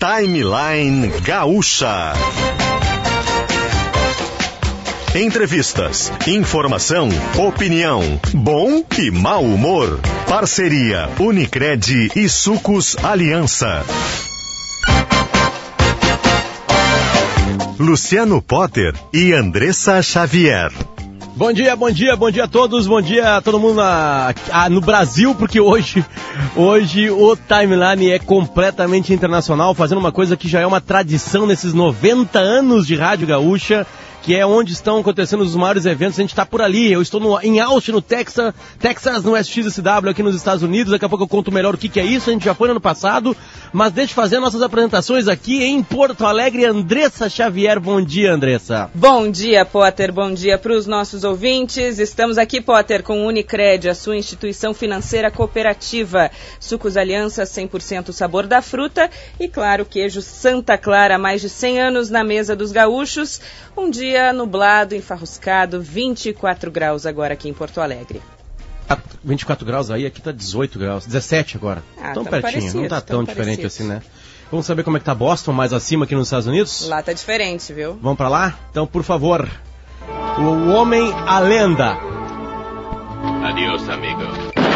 Timeline Gaúcha. Entrevistas, informação, opinião, bom e mau humor. Parceria Unicred e Sucos Aliança. Luciano Potter e Andressa Xavier. Bom dia, bom dia, bom dia a todos, bom dia a todo mundo na, a, no Brasil, porque hoje, hoje o timeline é completamente internacional, fazendo uma coisa que já é uma tradição nesses 90 anos de Rádio Gaúcha que é onde estão acontecendo os maiores eventos. A gente está por ali. Eu estou no, em Austin, no Texas, Texas, no SXSW, aqui nos Estados Unidos. Daqui a pouco eu conto melhor o que, que é isso. A gente já foi no ano passado. Mas deixa eu fazer nossas apresentações aqui em Porto Alegre. Andressa Xavier, bom dia, Andressa. Bom dia, Potter. Bom dia para os nossos ouvintes. Estamos aqui, Potter, com o Unicred, a sua instituição financeira cooperativa. Sucos Aliança, 100% sabor da fruta. E, claro, queijo Santa Clara, mais de 100 anos na mesa dos gaúchos. Um dia nublado, enfarruscado, 24 graus agora aqui em Porto Alegre. 24 graus aí, aqui tá 18 graus, 17 agora. Ah, tão pertinho, não tá tão, tão diferente assim, né? Vamos saber como é que tá Boston, mais acima aqui nos Estados Unidos? Lá tá diferente, viu? Vamos para lá? Então, por favor, o homem, a lenda. Adiós, amigo.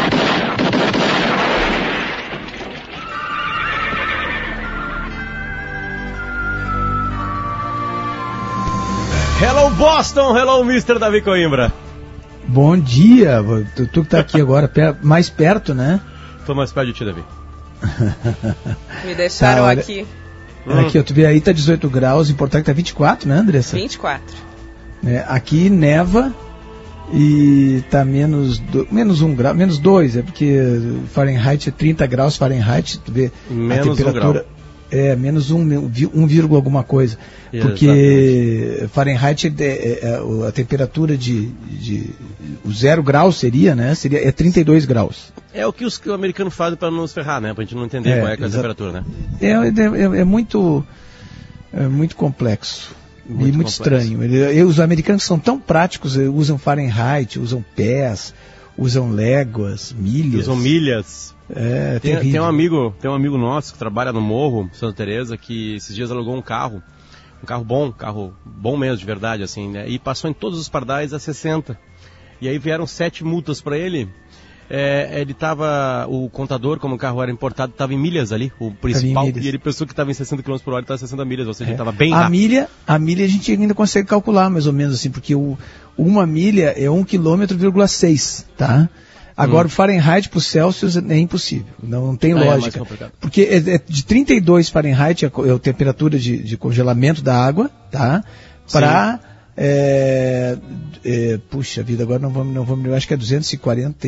Hello Boston, hello Mr. Davi Coimbra. Bom dia, tu, tu que tá aqui agora, mais perto, né? Tô mais perto de ti, Davi. Me deixaram tá, aqui. Aqui, ó, tu vê aí tá 18 graus, em Porto Alegre tá 24, né, Andressa? 24. É, aqui neva e tá menos, do, menos um grau, menos dois, é porque Fahrenheit é 30 graus Fahrenheit, tu vê menos a temperatura. Um grau. É, menos um, um vírgula alguma coisa. Porque Fahrenheit, é, é, é, a temperatura de, de, O zero grau seria, né? Seria, é 32 graus. É o que os americanos fazem para nos ferrar, né? Para a gente não entender é, qual é, a temperatura, né? É, é, é muito, é muito complexo. Muito e muito complexo. estranho. Ele, os americanos são tão práticos, usam Fahrenheit, usam pés, usam léguas, milhas. Usam milhas. É, tem, tem, um amigo, tem um amigo nosso que trabalha no Morro, Santa Teresa, que esses dias alugou um carro, um carro bom, carro bom mesmo, de verdade, assim, né? E passou em todos os pardais a 60. E aí vieram sete multas para ele. É, ele estava, o contador, como o carro era importado, estava em milhas ali, o principal, e ele pensou que estava em 60 km por hora, estava 60 milhas, ou seja, é. estava bem a rápido. Milha, a milha a gente ainda consegue calcular mais ou menos assim, porque o, uma milha é 1 km, 6, tá? Agora, hum. Fahrenheit para o Celsius é impossível, não, não tem ah, é lógica. É porque é, é de 32 Fahrenheit é a, é temperatura de, de, congelamento da água, tá? Para é, é, puxa vida, agora não vamos, não vamos, acho que é 240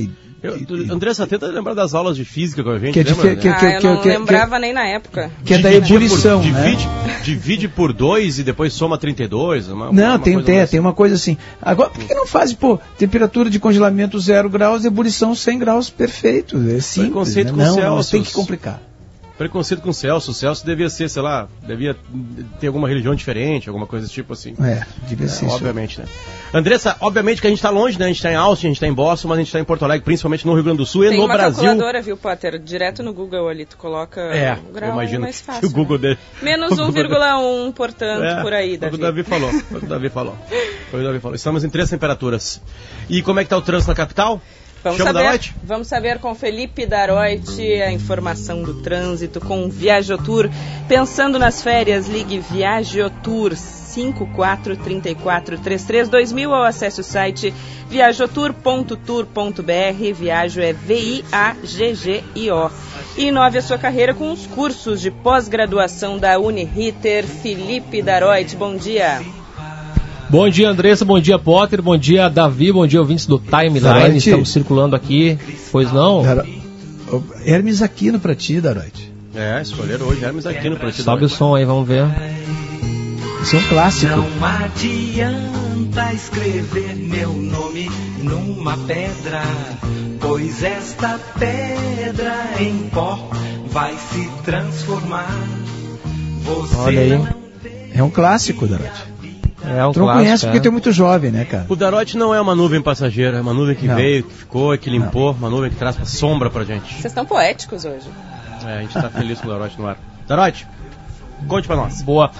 Andressa, tenta lembrar das aulas de física com a gente, que é lembra? Que, que, ah, eu não que, lembrava nem na época. Que é da ebulição, por, né? divide, divide por 2 e depois soma 32? Uma, não, uma tem, tem, tem uma coisa assim. Agora, por que não faz, pô, temperatura de congelamento 0 graus, ebulição 100 graus, perfeito. É simples, Preconceito né? com não, não, tem que complicar preconceito com o Celso. O Celso devia ser, sei lá, devia ter alguma religião diferente, alguma coisa desse tipo assim. É, devia ser. É, obviamente, né? Andressa, obviamente que a gente está longe, né? A gente está em Austin, a gente está em Boston, mas a gente está em Porto Alegre, principalmente no Rio Grande do Sul Tem e no Brasil. Tem uma calculadora, viu, Potter? Direto no Google ali, tu coloca é, um grau eu imagino mais fácil. o Google né? dele. Menos 1,1, portanto, é, por aí, Davi. Foi o Davi falou, foi o Davi falou. Foi o Davi falou. Estamos em três temperaturas. E como é que está o trânsito na capital? Vamos saber, vamos saber com Felipe Daroit a informação do trânsito com Viajotour. Pensando nas férias, ligue Viajotour 5434332000 ou acesse o site viajotour.tour.br. Viajo é V-I-A-G-G-I-O. E inove a sua carreira com os cursos de pós-graduação da Uniriter. Felipe Daroit, bom dia. Bom dia, Andressa. Bom dia, Potter. Bom dia, Davi. Bom dia, ouvintes do Timeline. Daroite. Estamos circulando aqui. Pois não? Dar... Hermes Aquino pra ti, Daroite. É, escolheram hoje Hermes Aquino pra ti. Sobe o som aí, vamos ver. Isso é um clássico. Não adianta escrever meu nome numa pedra, pois esta pedra em pó vai se transformar. Você Olha aí. É um clássico, Daroite. É um tu não conhece porque é. tu é muito jovem, né, cara? O Darote não é uma nuvem passageira, é uma nuvem que Não. veio, que ficou, que limpou, uma nuvem que traz pra sombra pra gente. Vocês estão poéticos hoje. É, a gente tá feliz com o Darote no ar. Darote, Conte para nós. Boa.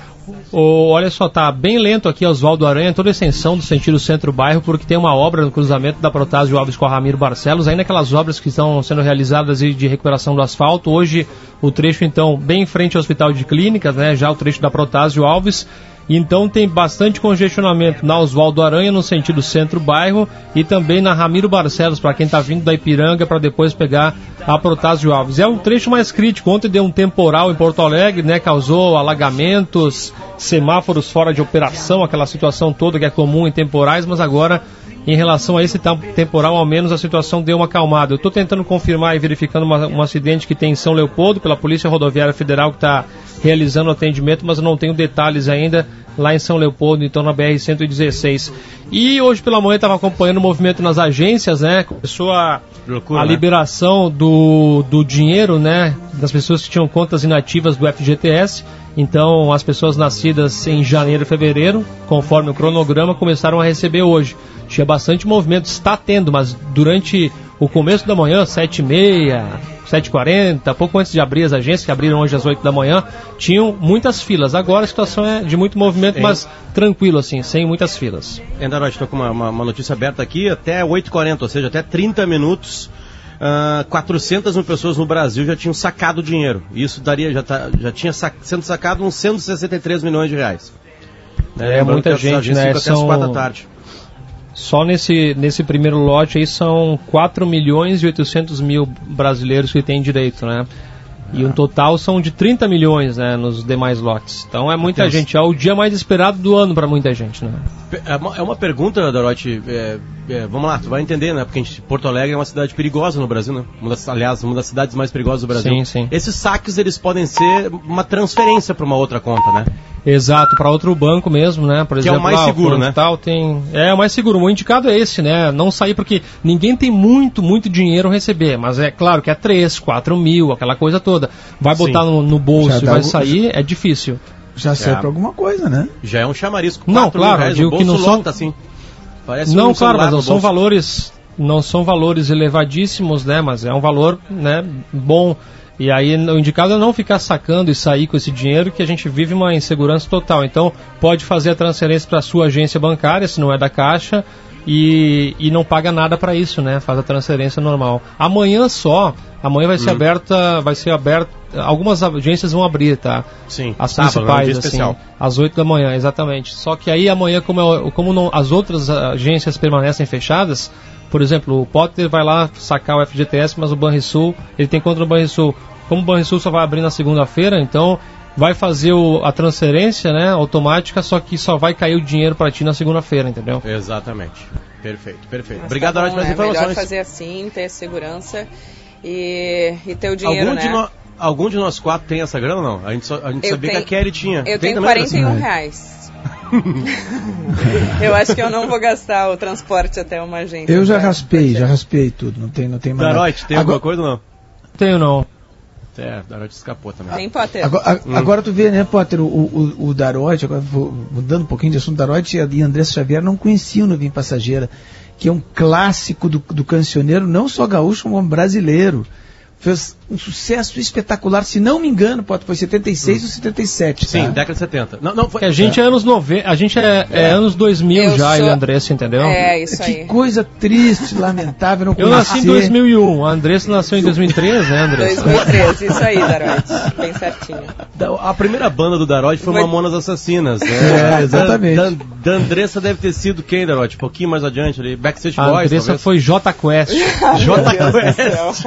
O, olha só, tá bem lento aqui Oswaldo Aranha, toda a extensão do sentido centro-bairro, porque tem uma obra no cruzamento da Protásio Alves com a Ramiro Barcelos, ainda aquelas obras que estão sendo realizadas de recuperação do asfalto. Hoje, o trecho, então, bem em frente ao Hospital de Clínicas, né, já o trecho da Protásio Alves, então tem bastante congestionamento na Oswaldo Aranha, no sentido centro-bairro, e também na Ramiro Barcelos, para quem está vindo da Ipiranga, para depois pegar a Protásio Alves. É um trecho mais crítico. Ontem deu um temporal em Porto Alegre, né? Causou alagamentos, semáforos fora de operação, aquela situação toda que é comum em temporais, mas agora em relação a esse temporal, ao menos a situação deu uma acalmada. Eu estou tentando confirmar e verificando uma, um acidente que tem em São Leopoldo, pela Polícia Rodoviária Federal, que está realizando o atendimento, mas eu não tenho detalhes ainda lá em São Leopoldo, então na BR-116. E hoje pela manhã estava acompanhando o movimento nas agências, né? Começou a, Loucura, a né? liberação do, do dinheiro, né? Das pessoas que tinham contas inativas do FGTS. Então, as pessoas nascidas em janeiro e fevereiro, conforme o cronograma, começaram a receber hoje. Tinha bastante movimento, está tendo, mas durante o começo da manhã, 7h30, 7h40, pouco antes de abrir as agências, que abriram hoje às 8 da manhã, tinham muitas filas. Agora a situação é de muito movimento, mas tranquilo, assim, sem muitas filas. Ainda nós estou com uma, uma, uma, notícia aberta aqui, até 8h40, ou seja, até 30 minutos uh, ah, 400 mil pessoas no Brasil já tinham sacado dinheiro. Isso daria, já, tá, já tinha sac, sendo sacado uns 163 milhões de reais. É, é muita gente, né? São... da tarde. Só nesse, nesse primeiro lote aí são 4 milhões e 800 mil brasileiros que têm direito, né? E um total são de 30 milhões né, nos demais lotes. Então é muita gente. É o dia mais esperado do ano para muita gente. Né? É, uma, é uma pergunta, Dorote. É, é, vamos lá, tu vai entender, né? Porque gente, Porto Alegre é uma cidade perigosa no Brasil, né? Uma das, aliás, uma das cidades mais perigosas do Brasil. Sim, sim. Esses saques eles podem ser uma transferência para uma outra conta, né? Exato, para outro banco mesmo, né? Por que exemplo, é o mais seguro, né? Tal, tem... É o mais seguro. O indicado é esse, né? Não sair porque ninguém tem muito, muito dinheiro a receber. Mas é claro que é 3, 4 mil, aquela coisa toda. Vai botar no, no, bolso e vai sair, é difícil. Já serve é. para alguma coisa, né? Já é um chamarisco. Não, claro, reais, digo que não são... assim. Parece não, um claro, mas não são valores não são valores elevadíssimos, né? Mas é um valor, né, bom e aí o indicado é não ficar sacando e sair com esse dinheiro que a gente vive uma insegurança total. Então pode fazer a transferência para a sua agência bancária, se não é da Caixa, e, e não paga nada para isso, né? Faz a transferência normal. Amanhã só, amanhã vai ser hum. aberta, vai ser aberta, algumas agências vão abrir, tá? Sim. As sábado, principais, assim, às 8 da manhã, exatamente. Só que aí amanhã, como, é, como não, as outras agências permanecem fechadas, por exemplo, o Potter vai lá sacar o FGTS, mas o Banrisul, ele tem conta no Banrisul. Como o Banrisul só vai abrir na segunda-feira, então vai fazer o, a transferência né, automática, só que só vai cair o dinheiro para ti na segunda-feira, entendeu? Exatamente. Perfeito, perfeito. Mas Obrigado, tá pelas é informações. melhor fazer assim, ter segurança e, e ter o dinheiro, algum né? De no, algum de nós quatro tem essa grana ou não? A gente, só, a gente sabia tenho, que a Kelly tinha. Eu tem tenho 41 reais. eu acho que eu não vou gastar o transporte até uma agência. Eu já raspei, já raspei tudo. Não tem, não tem mais. Darote, tem Agora... alguma coisa ou não? Tenho não. É, Darote escapou também. Tem Potter. Agora, hum. agora tu vê, né, Potter, o, o, o Darote, agora vou, mudando um pouquinho de assunto, Darote e Andressa Xavier não conheciam no Vim Passageira, que é um clássico do, do cancioneiro, não só gaúcho, como brasileiro fez um sucesso espetacular, se não me engano, pode foi 76 hum. ou 77. Sim, tá? década de 70. Não, não, foi... A gente é, é anos 90, a gente é, é. é anos 2000 eu já, sou... e Andressa, entendeu? É, isso aí. Que coisa triste, lamentável, não Eu nasci em 2001, a Andressa nasceu em 2003, né, Andressa? 2003, isso aí, Darote, bem certinho. A primeira banda do Darote foi, foi... Mamonas Assassinas, né? É, exatamente. Da, da, Andressa deve ter sido quem, Darote? Um pouquinho mais adiante ali, Backstage Boys, A Andressa foi J Quest. J Quest.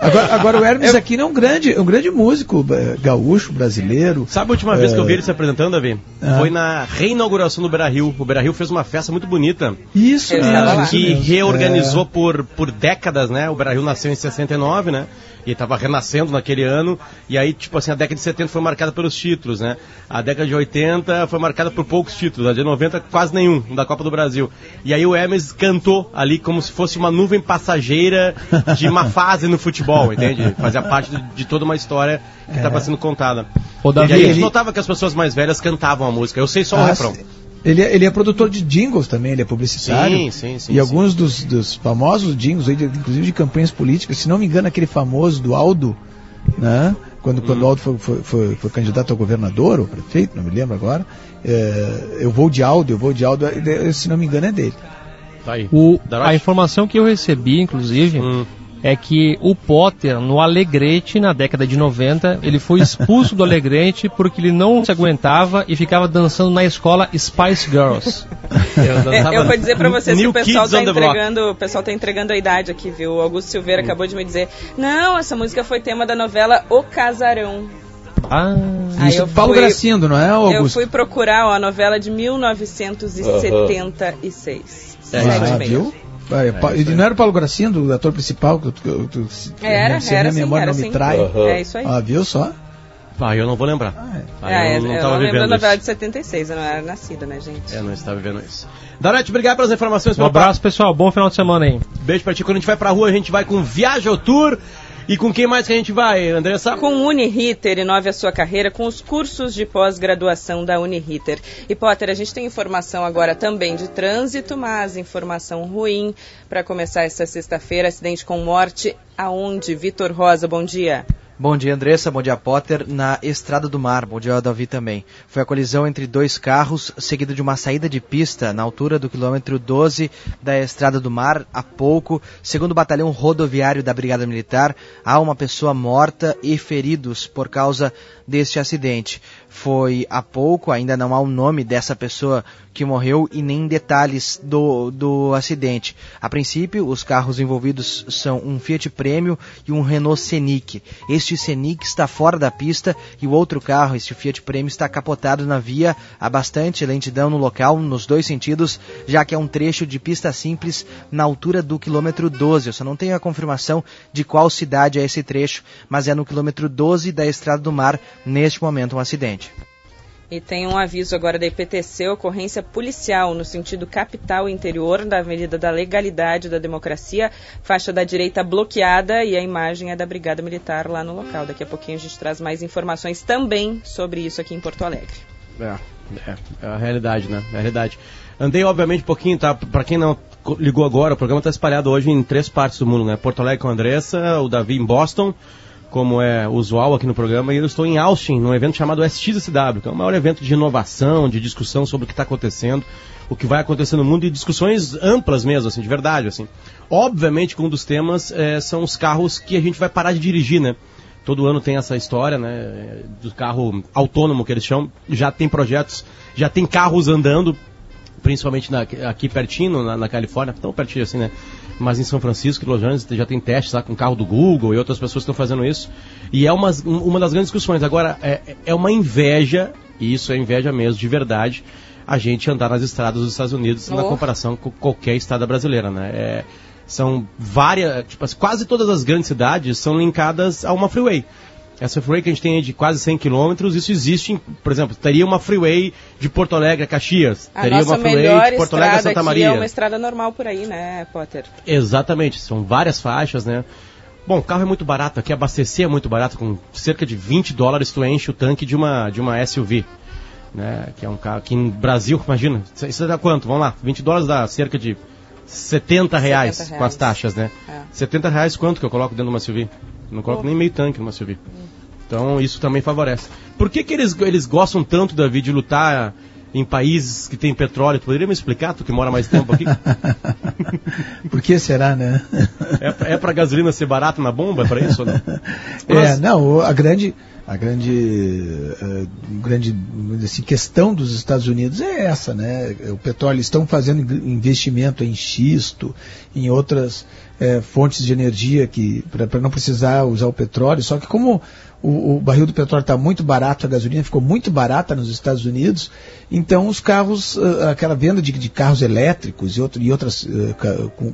Agora, agora o Hermes eu... aqui é um grande, um grande músico é, gaúcho, brasileiro. Sabe a última é... vez que eu vi ele se apresentando, Davi? Ah. Foi na reinauguração do Beira Rio. O Beira Rio fez uma festa muito bonita. Isso, mesmo. Que reorganizou é. por, por décadas, né? O Beira Rio nasceu em 69, né? E estava renascendo naquele ano. E aí, tipo assim, a década de 70 foi marcada pelos títulos, né? A década de 80 foi marcada por poucos títulos, a de 90 quase nenhum, da Copa do Brasil. E aí o Hermes cantou ali como se fosse uma nuvem passageira de uma fase no futebol, entende? Fazia parte de, toda uma história que estava é. sendo contada. Davi, e aí a gente notava que as pessoas mais velhas cantavam a música. Eu sei só ah, o refrão. Ele, é, ele é produtor de jingles também, ele é publicitário. Sim, sim, sim. E sim. alguns dos, dos, famosos jingles, inclusive de campanhas políticas, se não me engano, aquele famoso do Aldo, né? quando, quando o Aldo foi, foi, foi, foi candidato a governador ou prefeito, não me lembro agora, é, eu vou de Aldo, eu vou de Aldo, é, se não me engano é dele. Tá aí. O, a informação que eu recebi, inclusive, hum é que o Potter, no Alegrete, na década de 90, ele foi expulso do Alegrete porque ele não se aguentava e ficava dançando na escola Spice Girls. Eu, é, eu vou dizer pra vocês que o pessoal tá entregando, o pessoal tá entregando a idade aqui, viu? O Augusto Silveira hum. acabou de me dizer, não, essa música foi tema da novela O Casarão. Ah, Aí isso, Paulo fui, Gracindo, não é, Augusto? Eu fui procurar ó, a novela de 1976. Uh -huh. Ah, viu? É, é, não era o Paulo Gracindo, o ator principal? Que, que, que, era, se era, a memória sim, não me trai. Uhum. É isso aí. Ah, viu só? Ah, eu não vou lembrar. Ah, é. Ah, eu, não, não tava eu vivendo na verdade de 76, eu não era nascida, né, gente? Eu não estava vivendo isso. Darete, obrigado pelas informações. Um abraço, pessoal. Bom final de semana aí. Beijo pra ti. Quando a gente vai pra rua, a gente vai com Viaja ao Tour. E com quem mais que a gente vai, Andressa? Com Uniriter, inove a sua carreira com os cursos de pós-graduação da Uniriter. E Potter, a gente tem informação agora também de trânsito, mas informação ruim para começar essa sexta-feira, acidente com morte aonde? Vitor Rosa, bom dia. Bom dia, Andressa. Bom dia, Potter. Na Estrada do Mar. Bom dia, Davi também. Foi a colisão entre dois carros, seguida de uma saída de pista na altura do quilômetro 12 da Estrada do Mar, há pouco. Segundo o batalhão rodoviário da Brigada Militar, há uma pessoa morta e feridos por causa deste acidente. Foi há pouco, ainda não há o nome dessa pessoa que morreu e nem detalhes do, do acidente. A princípio, os carros envolvidos são um Fiat Premio e um Renault Scenic. Este Scenic está fora da pista e o outro carro, este Fiat Premio, está capotado na via. Há bastante lentidão no local, nos dois sentidos, já que é um trecho de pista simples na altura do quilômetro 12. Eu só não tenho a confirmação de qual cidade é esse trecho, mas é no quilômetro 12 da Estrada do Mar, neste momento, um acidente. E tem um aviso agora da IPTC, ocorrência policial no sentido capital interior da Avenida da Legalidade da Democracia, faixa da direita bloqueada e a imagem é da Brigada Militar lá no local. Daqui a pouquinho a gente traz mais informações também sobre isso aqui em Porto Alegre. É, é, é a realidade, né? É a realidade. Andei, obviamente, um pouquinho, tá? Para quem não ligou agora, o programa está espalhado hoje em três partes do mundo, né? Porto Alegre com a Andressa, o Davi em Boston como é usual aqui no programa, e eu estou em Austin, num evento chamado SXSW, que é o maior evento de inovação, de discussão sobre o que está acontecendo, o que vai acontecer no mundo e discussões amplas mesmo, assim, de verdade, assim. Obviamente que um dos temas é, são os carros que a gente vai parar de dirigir, né? Todo ano tem essa história, né, do carro autônomo que eles chamam, já tem projetos, já tem carros andando, principalmente na, aqui pertinho, na, na Califórnia, tão pertinho assim, né? Mas em São Francisco e Los Angeles já tem testes lá com o carro do Google e outras pessoas estão fazendo isso. E é uma, uma das grandes discussões. Agora, é, é uma inveja, e isso é inveja mesmo, de verdade, a gente andar nas estradas dos Estados Unidos oh. na comparação com qualquer estrada brasileira, né? É, são várias, tipo, quase todas as grandes cidades são linkadas a uma freeway. Essa freeway que a gente tem de quase 100 km, isso existe, em, por exemplo, teria uma freeway de Porto Alegre a Caxias, a teria uma freeway de Porto Alegre a Santa Maria. é uma estrada normal por aí, né, Potter? Exatamente, são várias faixas, né? Bom, o carro é muito barato, aqui abastecer é muito barato, com cerca de 20 dólares tu enche o tanque de uma, de uma SUV. Né, que é um carro, aqui no Brasil, imagina, isso dá quanto? Vamos lá, 20 dólares dá cerca de 70 reais, 70 reais. com as taxas, né? É. 70 reais quanto que eu coloco dentro de uma SUV? Não coloco oh. nem meio tanque numa SUV. Então isso também favorece. Por que, que eles, eles gostam tanto, Davi, de lutar em países que tem petróleo? Tu poderia me explicar, tu que mora mais tempo aqui? Por que será, né? é, é para gasolina ser barata na bomba? É para isso? Né? É, não, a grande, a grande, uh, grande assim, questão dos Estados Unidos é essa, né? O petróleo estão fazendo investimento em xisto, em outras é, fontes de energia que para não precisar usar o petróleo. Só que como o, o barril do petróleo está muito barato, a gasolina ficou muito barata nos Estados Unidos, então os carros, uh, aquela venda de, de, carros elétricos e, outro, e outras uh,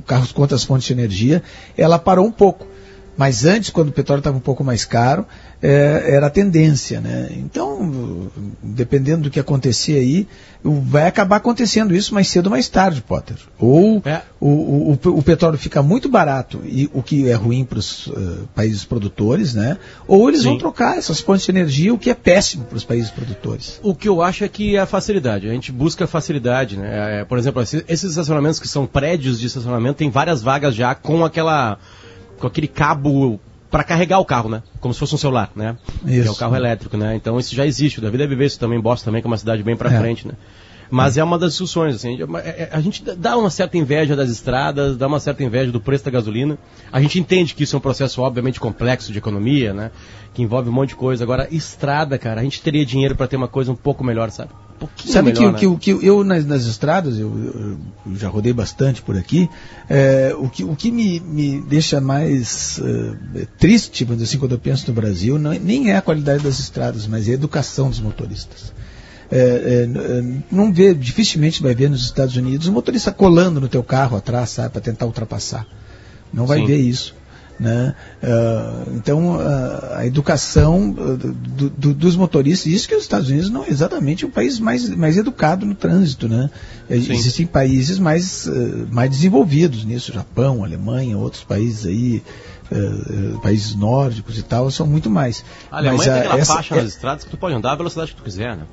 carros com outras fontes de energia, ela parou um pouco. Mas antes, quando o petróleo estava um pouco mais caro, é, era a tendência. Né? Então, dependendo do que acontecer aí, vai acabar acontecendo isso mais cedo ou mais tarde, Potter. Ou é. o, o, o, petróleo fica muito barato, e o que é ruim para os uh, países produtores, né? ou eles Sim. vão trocar essas fontes de energia, o que é péssimo para os países produtores. O que eu acho é que é a facilidade. A gente busca facilidade. Né? É, por exemplo, esses estacionamentos que são prédios de estacionamento, tem várias vagas já com aquela com aquele cabo para carregar o carro, né? Como se fosse um celular, né? Que é o Isso. carro elétrico, né? Então isso já existe. O Davi deve ver isso também, Boston também, que é uma cidade bem para É. frente, né? Mas é uma das discussões, assim, a- é- a gente dá uma certa inveja das estradas, dá uma certa inveja do preço da gasolina. A gente entende que isso é um processo obviamente complexo de economia, né? Que envolve um monte de coisa. Agora, estrada, cara, a gente teria dinheiro para ter uma coisa um pouco melhor, sabe? Um pouquinho Sabe melhor, que, né? o que, que eu nas, nas estradas, eu, eu- já rodei bastante por aqui, é, o que, o que me, me deixa mais eh, triste, assim, quando eu penso no Brasil, não é- nem é a qualidade das estradas, mas é a educação dos motoristas. É, é, é, não vê, dificilmente vai ver nos Estados Unidos um motorista colando no teu carro atrás, sabe, para tentar ultrapassar. Não vai Sim. ver isso. Né? Ah, então, ah, a educação ah, do- do- dos motoristas, isso que os Estados Unidos não é exatamente o país mais, mais educado no trânsito. Né? Sim. Existem países mais, ah, mais desenvolvidos nisso, Japão, Alemanha, outros países aí, países nórdicos e tal, são muito mais. A Alemanha Mas, tem aquela essa- faixa é- nas estradas que tu pode andar a velocidade que tu quiser, né?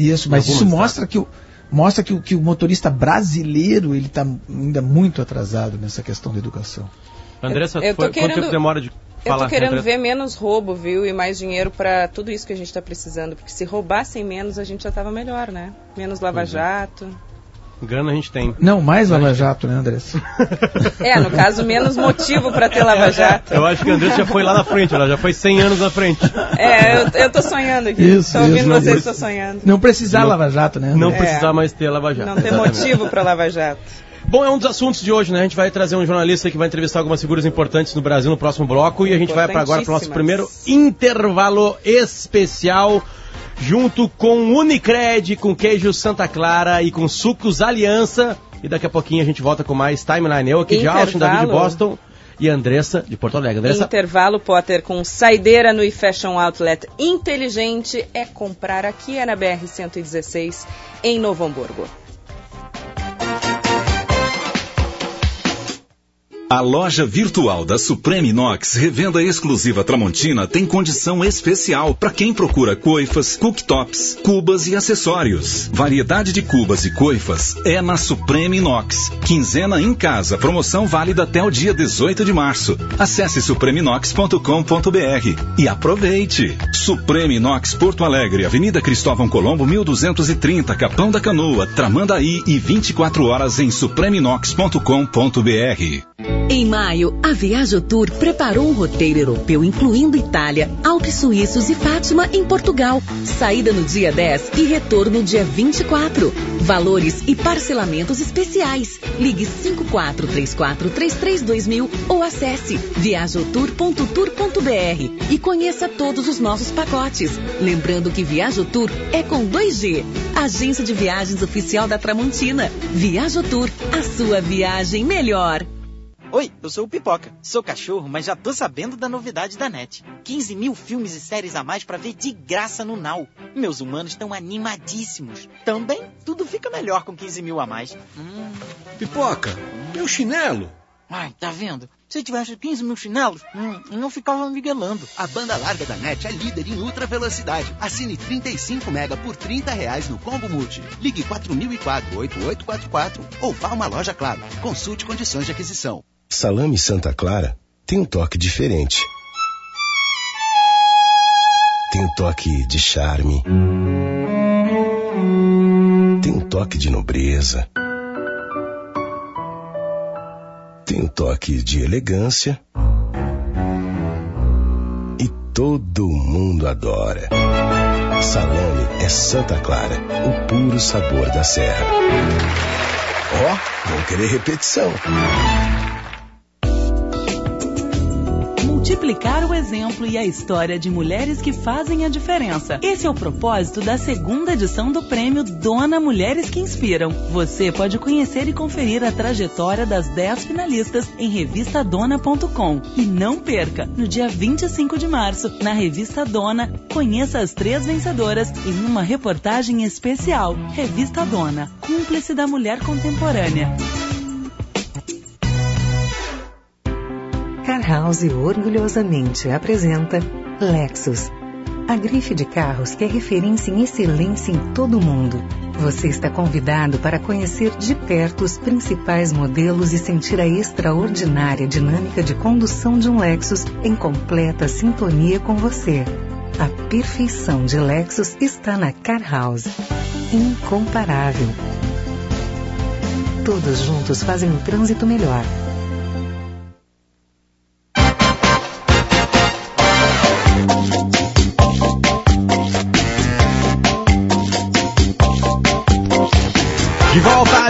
Isso, mas isso mostra que o mostra que o, que o motorista brasileiro ele está ainda muito atrasado nessa questão da educação. Andressa, eu tô foi- quanto querendo- tempo demora de Eu falar? tô querendo Andressa? ver menos roubo, viu? E mais dinheiro pra tudo isso que a gente tá precisando. Porque se roubassem menos, a gente já tava melhor, né? Menos lava-jato. Grana a gente tem. Não, mais Lava Jato, né, Andressa? É, no caso, menos motivo pra ter lava-jato. Eu acho que a Andressa já foi lá na frente, ela já foi 100 anos na frente. É, eu, eu tô sonhando aqui. Isso, tô ouvindo vocês, tô sonhando. Não precisar Não- Lava Jato, né? Não É. precisar mais ter Lava Jato. Não ter Exatamente. motivo pra lava-jato. Bom, é um dos assuntos de hoje, né? A gente vai trazer um jornalista que vai entrevistar algumas figuras importantes no Brasil no próximo bloco e a gente vai para agora para o nosso primeiro intervalo especial junto com Unicred, com queijo Santa Clara e com sucos Aliança. E daqui a pouquinho a gente volta com mais Timeline. Eu aqui de Austin, David de Intervalo. Boston e Andressa de Porto Alegre. Andressa, Intervalo Potter com saideira no eFashion Outlet inteligente é comprar aqui é na BR 116 em Novo Hamburgo. A loja virtual da Supreme Inox, revenda exclusiva Tramontina, tem condição especial para quem procura coifas, cooktops, cubas e acessórios. Variedade de cubas e coifas é na Supreme Inox. Quinzena em casa, promoção válida até o dia 18 de março. Acesse supreminox.com.br e aproveite. Supreme Inox Porto Alegre, Avenida Cristóvão Colombo, 1230, Capão da Canoa, Tramandaí e 24 horas em supreminox.com.br. Em maio, a Viajotour preparou um roteiro europeu incluindo Itália, Alpes Suíços e Fátima em Portugal. Saída no dia 10 e retorno dia 24. Valores e parcelamentos especiais. Ligue 5434332000 ou acesse viajotour.tour.br e conheça todos os nossos pacotes. Lembrando que Viajotour é com 2G. Agência de Viagens Oficial da Tramontina. Viajotour, a sua viagem melhor. Oi, eu sou o Pipoca. Sou cachorro, mas já tô sabendo da novidade da NET. 15 mil filmes e séries a mais pra ver de graça no Now. Meus humanos estão animadíssimos. Também, tudo fica melhor com 15 mil a mais. Hum. Pipoca, meu chinelo. Ai, tá vendo? Se tivesse 15 mil chinelos, hum, não ficava miguelando. A banda larga da NET é líder em ultra velocidade. Assine 35 mega por 30 reais no Combo Multi. Ligue 4004-8844 ou vá a uma loja Claro. Consulte condições de aquisição. Salame Santa Clara tem um toque diferente. Tem um toque de charme. Tem um toque de nobreza. Tem um toque de elegância. E todo mundo adora. Salame é Santa Clara, o puro sabor da serra. Ó, oh, vão querer repetição. Multiplicar o exemplo e a história de mulheres que fazem a diferença. Esse é o propósito da segunda edição do prêmio Dona Mulheres que Inspiram. Você pode conhecer e conferir a trajetória das 10 finalistas em revistadona.com. E não perca, no dia 25 de março, na revista Dona, conheça as três vencedoras em uma reportagem especial. Revista Dona, cúmplice da mulher contemporânea. House orgulhosamente apresenta Lexus. A grife de carros que é referência em excelência em todo o mundo. Você está convidado para conhecer de perto os principais modelos e sentir a extraordinária dinâmica de condução de um Lexus em completa sintonia com você. A perfeição de Lexus está na Car House. Incomparável. Todos juntos fazem um trânsito melhor.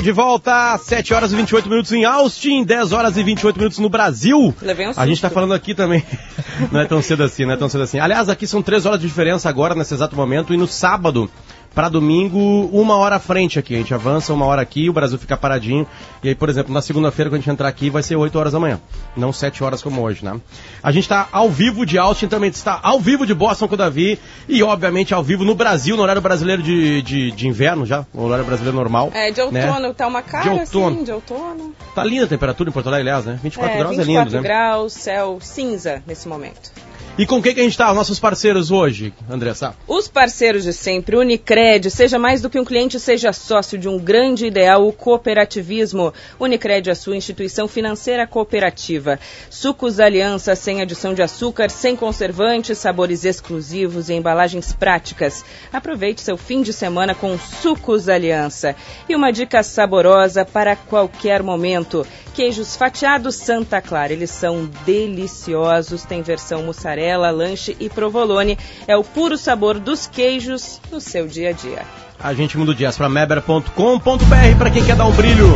De volta, 7 horas e 28 minutos em Austin, 10 horas e 28 minutos no Brasil. Levei um A gente tá falando aqui também. Não é tão cedo assim, não é tão cedo assim. Aliás, aqui são 3 horas de diferença agora, nesse exato momento, e no sábado, para domingo, uma hora à frente aqui. A gente avança uma hora aqui, o Brasil fica paradinho. E aí, por exemplo, na segunda-feira, quando a gente entrar aqui, vai ser 8 horas da manhã. Não 7 horas como hoje, né? A gente tá ao vivo de Austin, também está ao vivo de Boston com o Davi. E, obviamente, ao vivo no Brasil, no horário brasileiro de, de, de inverno já, o horário brasileiro normal. É, de né? outono, tá uma cara De outono. assim, de outono. Tá linda a temperatura em Porto Alegre, aliás, né? 24 é, graus 24 é lindo, né? graus, céu cinza nesse momento. E com quem que a gente tá? Os nossos parceiros hoje, André Sá? Os parceiros de sempre, Unicred, seja mais do que um cliente, seja sócio de um grande ideal, o cooperativismo. Unicred é a sua instituição financeira cooperativa. Sucos Aliança, sem adição de açúcar, sem conservantes, sabores exclusivos e embalagens práticas. Aproveite seu fim de semana com Sucos Aliança. E uma dica saborosa para qualquer momento. Queijos fatiados Santa Clara, eles são deliciosos, tem versão mussarela, lanche e provolone. É o puro sabor dos queijos no seu dia a dia. A gente muda o jazz para meber.com.br para quem quer dar um brilho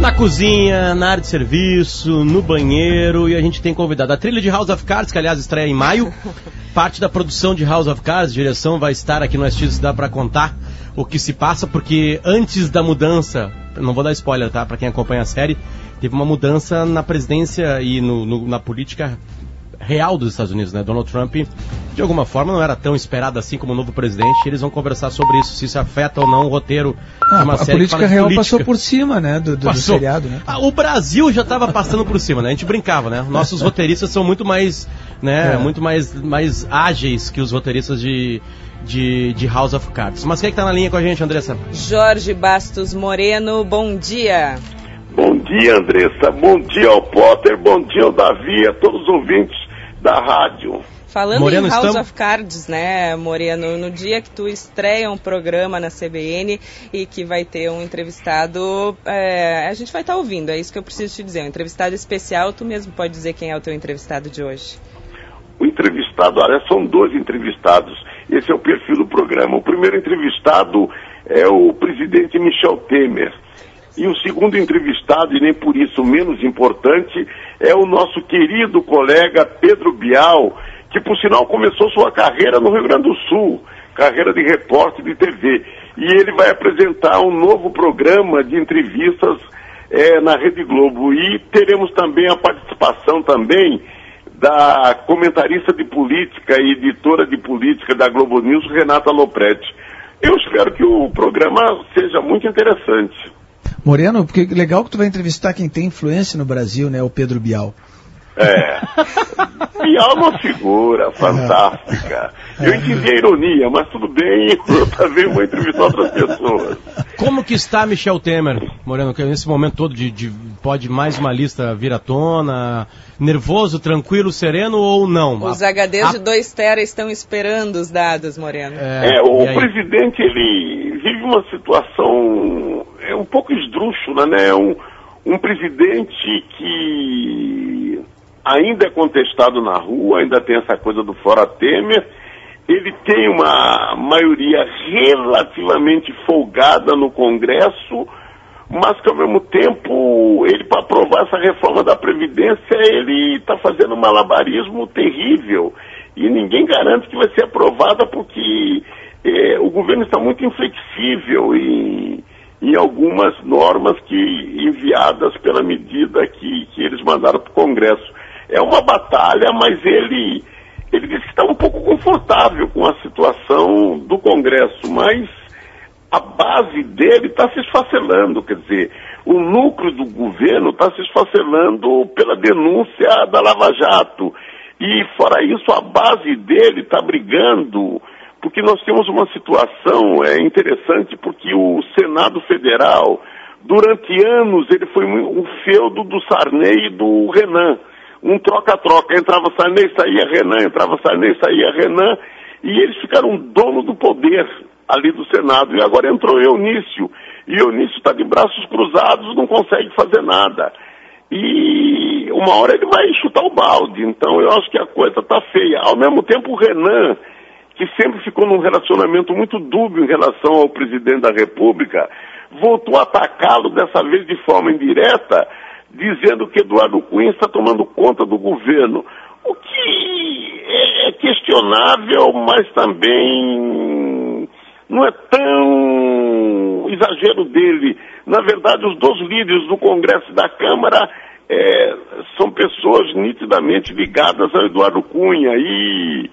na cozinha, na área de serviço, no banheiro. E a gente tem convidado a trilha de House of Cards, que aliás estreia em maio. Parte da produção de House of Cards, direção vai estar aqui no SX, dá para contar o que se passa, porque antes da mudança, não vou dar spoiler, tá? Para quem acompanha a série, teve uma mudança na presidência e no- no- na política real dos Estados Unidos, né? Donald Trump, de alguma forma, não era tão esperado assim como o novo presidente. E eles vão conversar sobre isso, se isso afeta ou não o roteiro Ah, de uma a série que política real política. passou por cima, né, do, do, do Passou. seriado, né? Ah, o Brasil já estava passando por cima, né? A gente brincava, né? Nossos roteiristas são muito mais, né? É. Muito mais, mais ágeis que os roteiristas de, de, de House of Cards. Mas quem é que tá na linha com a gente, Andressa? Jorge Bastos Moreno, bom dia. Bom dia, Andressa. Bom dia ao Potter. Bom dia ao Davi, a todos os ouvintes da rádio. Falando Moreno, em House estamos- of Cards, né, Moreno, no dia que tu estreia um programa na CBN e que vai ter um entrevistado, é, a gente vai estar ouvindo, é isso que eu preciso te dizer, um entrevistado especial, tu mesmo pode dizer quem é o teu entrevistado de hoje. O entrevistado, olha, são dois entrevistados. Esse é o perfil do programa. O primeiro entrevistado é o presidente Michel Temer. E o segundo entrevistado, e nem por isso menos importante, é o nosso querido colega Pedro Bial, que por sinal começou sua carreira no Rio Grande do Sul, carreira de repórter de TV. E ele vai apresentar um novo programa de entrevistas eh, na Rede Globo. E teremos também a participação também da comentarista de política e editora de política da Globo News, Renata Lopretti. Eu espero que o programa seja muito interessante. Moreno, porque legal que tu vai entrevistar quem tem influência no Brasil, né? O Pedro Bial. É. Bial é uma figura fantástica. Eu entendi a ironia, mas tudo bem, eu também vou entrevistar outras pessoas. Como que está Michel Temer, Moreno, que nesse momento todo de, de- pode mais uma lista vir à tona? Nervoso, tranquilo, sereno ou não? Os HDs a- de 2 tera estão esperando os dados, Moreno. É, o presidente, ele vive uma situação é um pouco esdrúxula, né? Um, um presidente que ainda é contestado na rua, ainda tem essa coisa do fora Temer, ele tem uma maioria relativamente folgada no Congresso, mas que ao mesmo tempo, ele para aprovar essa reforma da Previdência, ele está fazendo um malabarismo terrível. E ninguém garante que vai ser aprovada porque eh, o governo está muito inflexível em, em algumas normas que enviadas pela medida que, que eles mandaram para o Congresso. É uma batalha, mas ele, ele disse que está um pouco confortável com a situação do Congresso, mas a base dele está se esfacelando, quer dizer, o núcleo do governo está se esfacelando pela denúncia da Lava Jato. E fora isso, a base dele está brigando, porque nós temos uma situação é, interessante, porque o Senado Federal, durante anos, ele foi um feudo do Sarney e do Renan. Um troca-troca, entrava Sarney, saía Renan, entrava Sarney, saía Renan, e eles ficaram dono do poder ali do Senado. E agora entrou Eunício, e Eunício está de braços cruzados, não consegue fazer nada. E uma hora ele vai chutar o balde. Então eu acho que a coisa está feia. Ao mesmo tempo, o Renan, que sempre ficou num relacionamento muito dúbio em relação ao presidente da República, voltou a atacá-lo, dessa vez de forma indireta, dizendo que Eduardo Cunha está tomando conta do governo. O que é questionável, mas também não é tão exagero dele. Na verdade, os dois líderes do Congresso e da Câmara é, são pessoas nitidamente ligadas a Eduardo Cunha e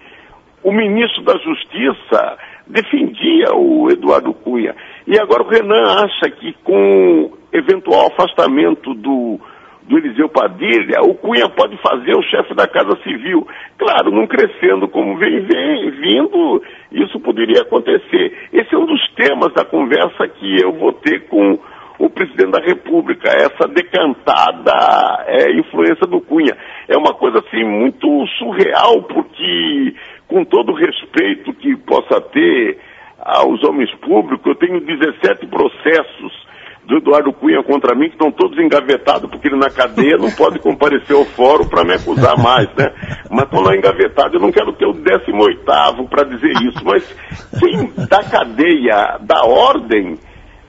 o ministro da Justiça defendia o Eduardo Cunha. E agora o Renan acha que com eventual afastamento do, do Eliseu Padilha, o Cunha pode fazer o chefe da Casa Civil. Claro, não crescendo como vem, vem vindo, isso poderia acontecer. Esse é um dos temas da conversa que eu vou ter com o presidente da República, essa decantada é, influência do Cunha. É uma coisa assim muito surreal, porque com todo o respeito que possa ter aos homens públicos, eu tenho 17 processos do Eduardo Cunha contra mim, que estão todos engavetados, porque ele na cadeia não pode comparecer ao fórum para me acusar mais, né? Mas estão lá engavetados, eu não quero ter o 18 para dizer isso, mas quem da cadeia, da ordem,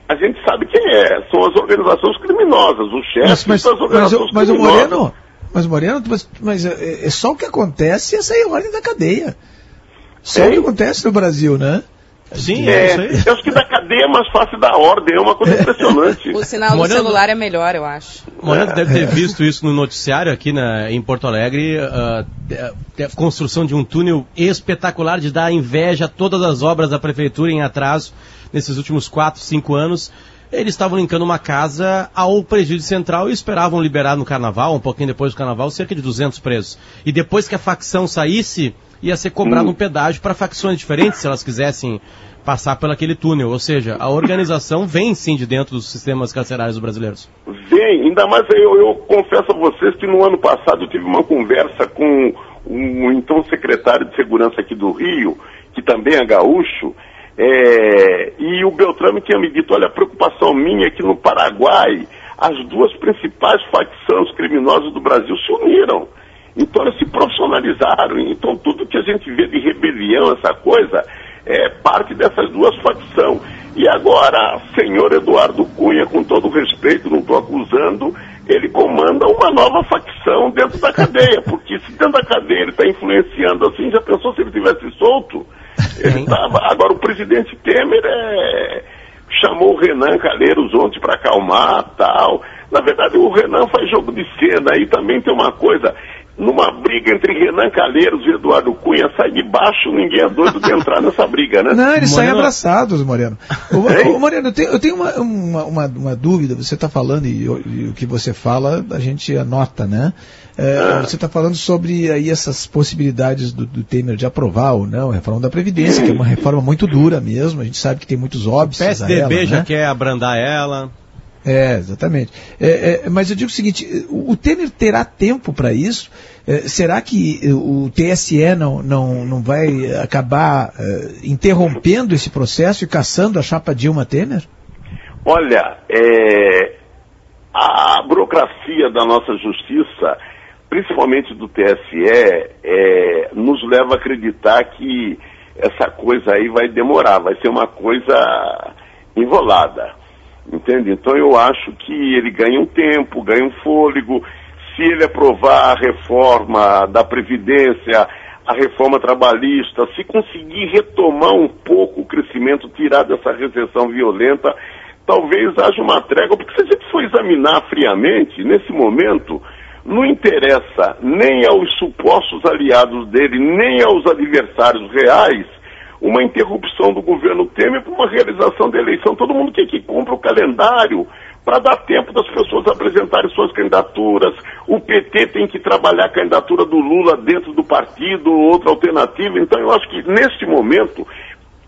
a gente sabe quem é. São as organizações criminosas, os chefes mas, mas, das organizações mas, mas o criminosas. Moreno, mas Moreno, mas, mas é, é só o que acontece essa é a ordem da cadeia. Só o que acontece no Brasil, né? Sim, É, é isso aí. eu acho que da cadeia é mais fácil da ordem, é uma coisa impressionante. O sinal Moreno- do celular é melhor, eu acho. Moreno deve ter visto isso no noticiário aqui na, em Porto Alegre, ah, a- a construção de um túnel espetacular de dar inveja a todas as obras da prefeitura em atraso nesses últimos 4, 5 anos. Eles estavam linkando uma casa ao presídio central e esperavam liberar no carnaval, um pouquinho depois do carnaval, cerca de 200 presos. E depois que a facção saísse, ia ser cobrado um pedágio para facções diferentes, se elas quisessem passar por aquele túnel. Ou seja, a organização vem sim de dentro dos sistemas carcerários brasileiros. Vem, ainda mais eu, eu confesso a vocês que no ano passado eu tive uma conversa com o então secretário de Segurança aqui do Rio, que também é gaúcho, é, e o Beltrame tinha me dito, olha, a preocupação minha é que no Paraguai as duas principais facções criminosas do Brasil se uniram. Então elas se profissionalizaram. Então tudo que a gente vê de rebelião, essa coisa, é parte dessas duas facções. E agora, senhor Eduardo Cunha, com todo respeito, não estou acusando, ele comanda uma nova facção dentro da cadeia, porque se dentro da cadeia ele está influenciando assim, já pensou se ele tivesse solto? Ele tava, agora o presidente Temer é, chamou o Renan Calheiros ontem para acalmar tal. Na verdade, o Renan faz jogo de cena e também tem uma coisa. Numa briga entre Renan Calheiros e Eduardo Cunha, sai de baixo, ninguém é doido de entrar nessa briga, né? Não, eles saem abraçados, Moreno. O, o Moreno, eu tenho, eu tenho uma, uma, uma, uma dúvida. Você está falando, e, o- e o que você fala, a gente anota, né? É, Ah. Você está falando sobre aí essas possibilidades do, do Temer de aprovar ou não a reforma da Previdência, que é uma reforma muito dura mesmo. A gente sabe que tem muitos óbices a PSDB ela, já né? quer abrandar ela. É, exatamente. É, é, mas eu digo o seguinte: o Temer terá tempo para isso? É, será que o TSE não, não, não vai acabar é, interrompendo esse processo e caçando a chapa Dilma Temer? Olha, é, a burocracia da nossa justiça, principalmente do TSE, é, nos leva a acreditar que essa coisa aí vai demorar, vai ser uma coisa enrolada. Entende? Então eu acho que ele ganha um tempo, ganha um fôlego. Se ele aprovar a reforma da Previdência, a reforma trabalhista, se conseguir retomar um pouco o crescimento, tirar dessa recessão violenta, talvez haja uma trégua, porque se a gente for examinar friamente, nesse momento, não interessa nem aos supostos aliados dele, nem aos adversários reais, uma interrupção do governo Temer para uma realização da eleição. Todo mundo quer que cumpra o calendário, para dar tempo das pessoas apresentarem suas candidaturas. O PT tem que trabalhar a candidatura do Lula dentro do partido, outra alternativa. Então, eu acho que neste momento,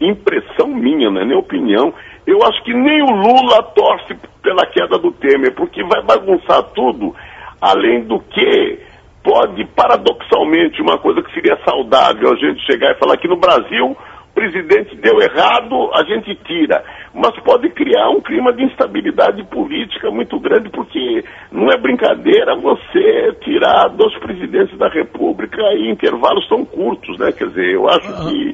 impressão minha, não é nem opinião, eu acho que nem o Lula torce pela queda do Temer, porque vai bagunçar tudo. Além do que, pode, paradoxalmente, uma coisa que seria saudável a gente chegar e falar que no Brasil presidente deu errado, a gente tira. Mas pode criar um clima de instabilidade política muito grande, porque não é brincadeira você tirar dois presidentes da República em intervalos tão curtos, né? Quer dizer, eu acho que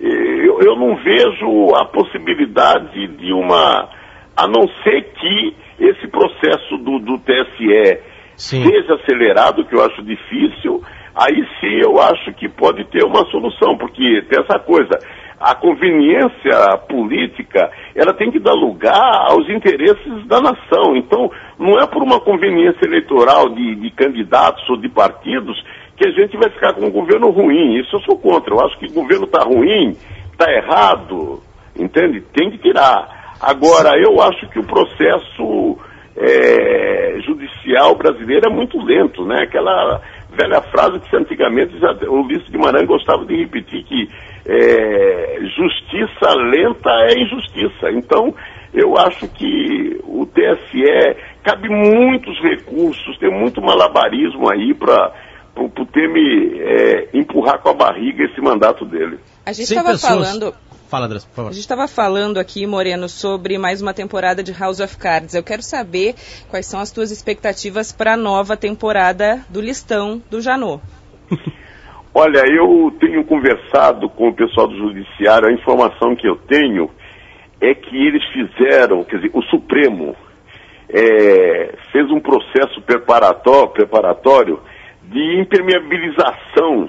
eu, eu não vejo a possibilidade de uma. A não ser que esse processo do, do TSE Sim. seja acelerado, que eu acho difícil, aí sim eu acho que pode ter uma solução, porque tem essa coisa, a conveniência política, ela tem que dar lugar aos interesses da nação. Então, não é por uma conveniência eleitoral de, de candidatos ou de partidos que a gente vai ficar com um governo ruim. Isso eu sou contra. Eu acho que o governo está ruim, está errado, entende? Tem que tirar. Agora, eu acho que o processo é, judicial brasileiro é muito lento, né? Aquela velha frase que antigamente já, o Ulisses Guimarães gostava de repetir que é, justiça lenta é injustiça. Então, eu acho que o TSE cabe muitos recursos, tem muito malabarismo aí para o Temer é, empurrar com a barriga esse mandato dele. A gente estava falando. Fala, por favor. A gente estava falando aqui, Moreno, sobre mais uma temporada de House of Cards. Eu quero saber quais são as tuas expectativas para a nova temporada do listão do Janô. Olha, eu tenho conversado com o pessoal do Judiciário, a informação que eu tenho é que eles fizeram, quer dizer, o Supremo é, fez um processo preparatório, preparatório de impermeabilização.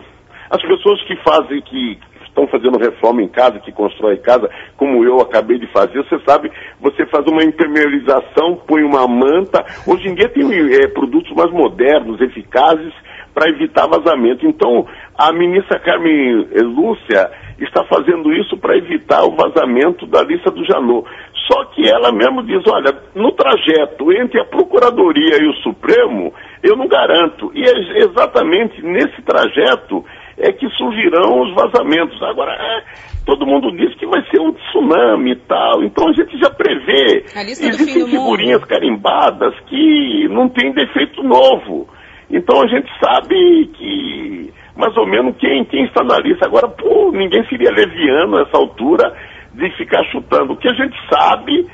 As pessoas que fazem, que estão fazendo reforma em casa, que constrói casa, como eu acabei de fazer, você sabe, você faz uma impermeabilização, põe uma manta. Hoje em dia tem é, produtos mais modernos, eficazes, para evitar vazamento. Então, a ministra Carmen Lúcia está fazendo isso para evitar o vazamento da lista do Janot. Só que ela mesmo diz, olha, no trajeto entre a Procuradoria e o Supremo, eu não garanto. E é exatamente nesse trajeto é que surgirão os vazamentos. Agora, é, todo mundo diz que vai ser um tsunami e tal, então a gente já prevê. Existem figurinhas carimbadas que não tem defeito novo. Então a gente sabe que mais ou menos quem, quem está na lista. Agora, pô, ninguém seria leviano nessa altura de ficar chutando. O que a gente sabe,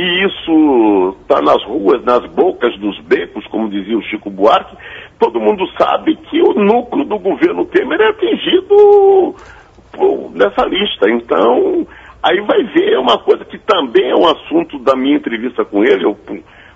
e isso está nas ruas, nas bocas dos becos, como dizia o Chico Buarque, todo mundo sabe que o núcleo do governo Temer é atingido nessa lista. Então, aí vai ver uma coisa que também é um assunto da minha entrevista com ele, eu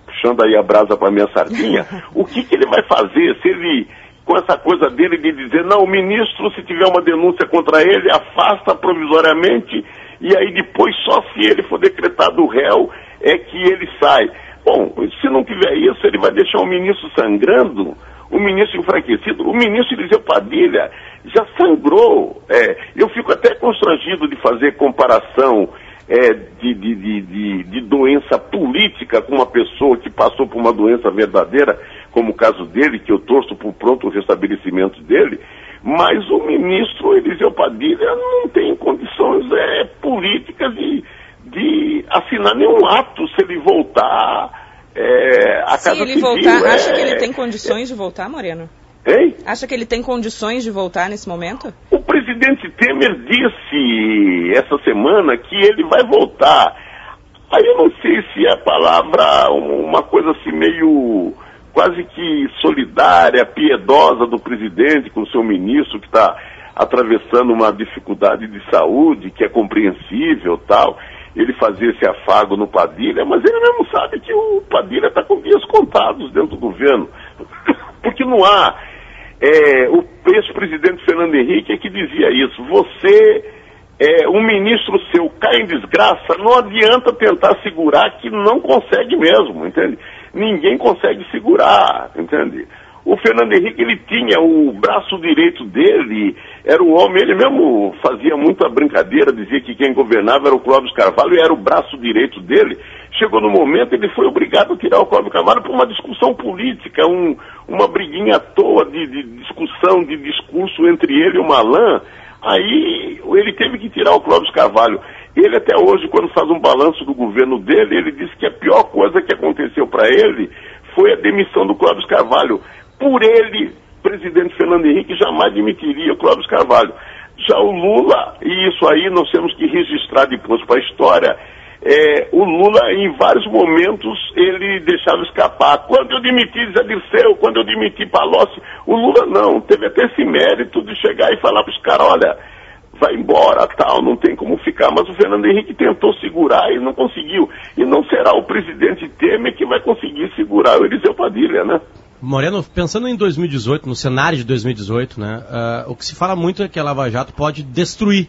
puxando aí a brasa para minha sardinha, o que, que ele vai fazer se ele com essa coisa dele de dizer, não, o ministro, se tiver uma denúncia contra ele, afasta provisoriamente e aí depois, só se ele for decretado réu, é que ele sai. Bom, se não tiver isso, ele vai deixar o ministro sangrando, o ministro enfraquecido. O ministro Eliseu Padilha já sangrou. É, eu fico até constrangido de fazer comparação é, de, de, de, de, doença política com uma pessoa que passou por uma doença verdadeira, como o caso dele, que eu torço por pronto restabelecimento dele, mas o ministro Eliseu Padilha não tem condições é, políticas de, de assinar nenhum ato se ele voltar é, à se Casa ele Civil. voltar, é, acha que ele tem condições de voltar, Moreno? Hein? Acha que ele tem condições de voltar nesse momento? O presidente Temer disse essa semana que ele vai voltar. Aí eu não sei se é a palavra, uma coisa assim meio quase que solidária, piedosa do presidente com o seu ministro que está atravessando uma dificuldade de saúde que é compreensível tal. Ele fazer esse afago no Padilha, mas ele mesmo sabe que o Padilha está com dias contados dentro do governo. Porque não há. É, o ex-presidente Fernando Henrique é que dizia isso. Você, é, um ministro seu cai em desgraça, não adianta tentar segurar que não consegue mesmo, entende? Ninguém consegue segurar, entende? O Fernando Henrique, ele tinha o braço direito dele, era o homem, ele mesmo fazia muita brincadeira, dizia que quem governava era o Clóvis Carvalho e era o braço direito dele. chegou no momento, ele foi obrigado a tirar o Cláudio Carvalho por uma discussão política, um, uma briguinha à toa de, de, discussão, de discurso entre ele e o Malan. Aí ele teve que tirar o Cláudio Carvalho. Ele até hoje, quando faz um balanço do governo dele, ele disse que a pior coisa que aconteceu para ele foi a demissão do Cláudio Carvalho. Por ele, presidente Fernando Henrique jamais demitiria o Cláudio Carvalho. Já o Lula, e isso aí nós temos que registrar depois para a história, é, o Lula, em vários momentos, ele deixava escapar. Quando eu demiti Zé Dirceu, quando eu demiti Palocci, o Lula não, teve até esse mérito de chegar e falar para os caras, olha, vai embora, tal, não tem como ficar. Mas o Fernando Henrique tentou segurar e não conseguiu. E não será o presidente Temer que vai conseguir segurar o Eliseu Padilha, né? Moreno, pensando em 2018, no cenário de 2018, né, uh, o que se fala muito é que a Lava Jato pode destruir